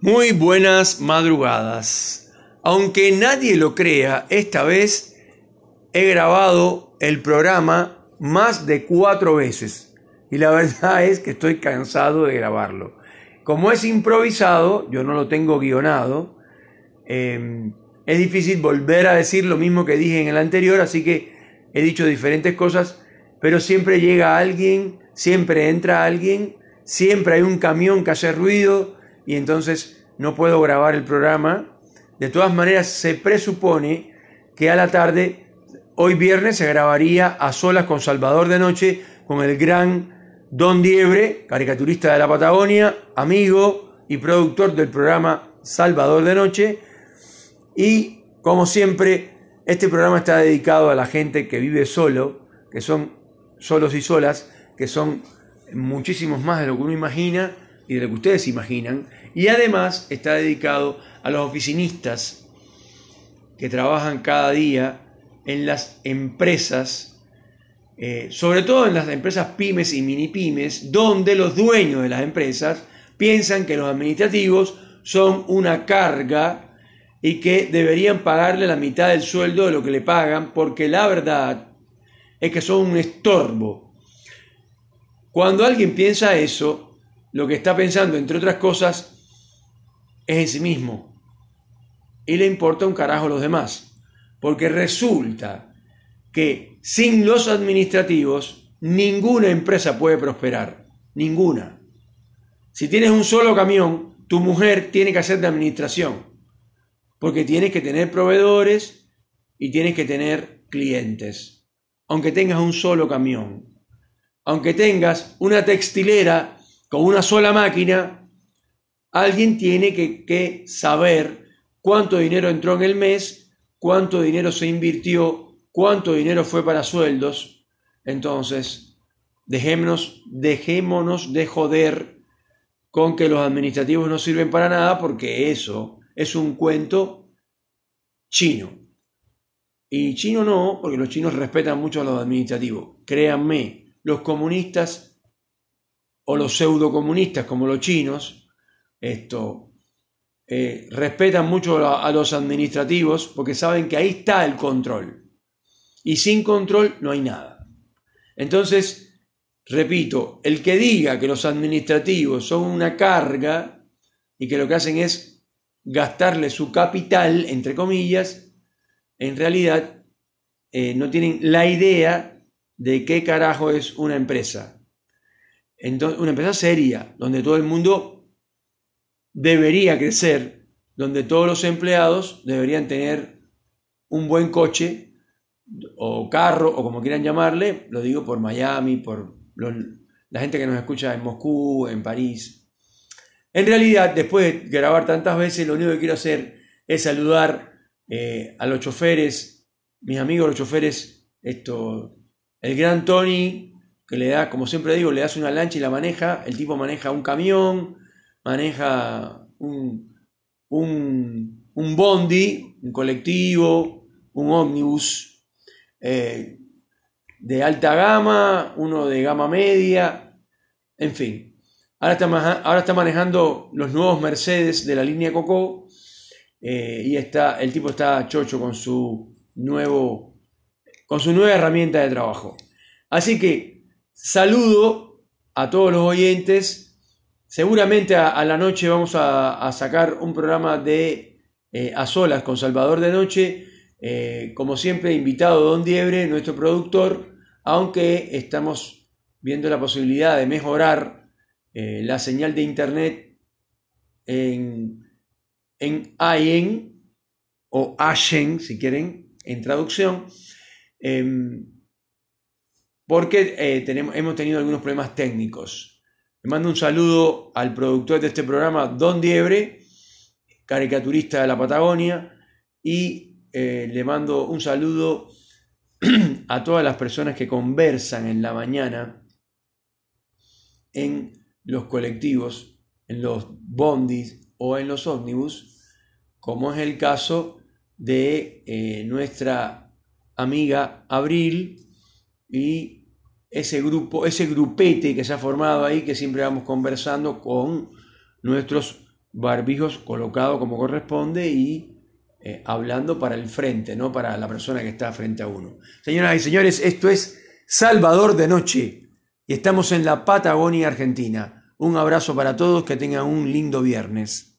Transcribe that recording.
Muy buenas madrugadas. Aunque nadie lo crea, esta vez he grabado el programa más de cuatro veces. Y la verdad es que estoy cansado de grabarlo. Como es improvisado, yo no lo tengo guionado, eh, es difícil volver a decir lo mismo que dije en el anterior, así que he dicho diferentes cosas, pero siempre llega alguien, siempre entra alguien, siempre hay un camión que hace ruido y entonces no puedo grabar el programa. De todas maneras, se presupone que a la tarde, hoy viernes, se grabaría a solas con Salvador de Noche, con el gran Don Diebre, caricaturista de la Patagonia, amigo y productor del programa Salvador de Noche. Y como siempre, este programa está dedicado a la gente que vive solo, que son solos y solas, que son muchísimos más de lo que uno imagina y de lo que ustedes imaginan. Y además está dedicado a los oficinistas que trabajan cada día en las empresas, eh, sobre todo en las empresas pymes y mini pymes, donde los dueños de las empresas piensan que los administrativos son una carga y que deberían pagarle la mitad del sueldo de lo que le pagan, porque la verdad es que son un estorbo. Cuando alguien piensa eso, lo que está pensando, entre otras cosas, es en sí mismo. Y le importa un carajo a los demás. Porque resulta que sin los administrativos, ninguna empresa puede prosperar. Ninguna. Si tienes un solo camión, tu mujer tiene que hacer de administración porque tienes que tener proveedores y tienes que tener clientes. Aunque tengas un solo camión, aunque tengas una textilera con una sola máquina, alguien tiene que, saber cuánto dinero entró en el mes, cuánto dinero se invirtió, cuánto dinero fue para sueldos. Entonces, dejémonos, dejémonos de joder con que los administrativos no sirven para nada porque eso es un cuento chino. Y chino no, porque los chinos respetan mucho a los administrativos. Créanme, los comunistas o los pseudocomunistas como los chinos, esto, eh, respetan mucho a los administrativos porque saben que ahí está el control. Y sin control no hay nada. Entonces, repito, el que diga que los administrativos son una carga y que lo que hacen es gastarle su capital, entre comillas, en realidad eh, no tienen la idea de qué carajo es una empresa. Entonces, una empresa seria, donde todo el mundo debería crecer, donde todos los empleados deberían tener un buen coche o carro o como quieran llamarle, lo digo por Miami, por la gente que nos escucha en Moscú, en París, en realidad, después de grabar tantas veces, lo único que quiero hacer es saludar eh, a los choferes, mis amigos los choferes, esto, el gran Tony, que le da, como siempre digo, le das una lancha y la maneja, el tipo maneja un camión, maneja un, un, un bondi, un colectivo, un ómnibus eh, de alta gama, uno de gama media, en fin. Ahora está, manejando los nuevos Mercedes de la línea Coco eh, y está, el tipo está chocho con su, nuevo, con su nueva herramienta de trabajo. Así que saludo a todos los oyentes. Seguramente a, la noche vamos a, sacar un programa de eh, A Solas con Salvador de Noche. Eh, como siempre, invitado Don Diebre, nuestro productor, aunque estamos viendo la posibilidad de mejorar eh, la señal de internet en, en AIEN o ASHEN, si quieren, en traducción, em, porque eh, tenemos, hemos tenido algunos problemas técnicos. Le mando un saludo al productor de este programa, Don Diebre, caricaturista de la Patagonia, y eh, le mando un saludo a todas las personas que conversan en la mañana en los colectivos, en los bondis o en los ómnibus, como es el caso de eh, nuestra amiga Abril y ese grupo, ese grupete que se ha formado ahí, que siempre vamos conversando con nuestros barbijos colocados como corresponde y eh, hablando para el frente, no para la persona que está frente a uno. Señoras y señores, esto es Salvador de Noche y estamos en la Patagonia Argentina. Un abrazo para todos, que tengan un lindo viernes.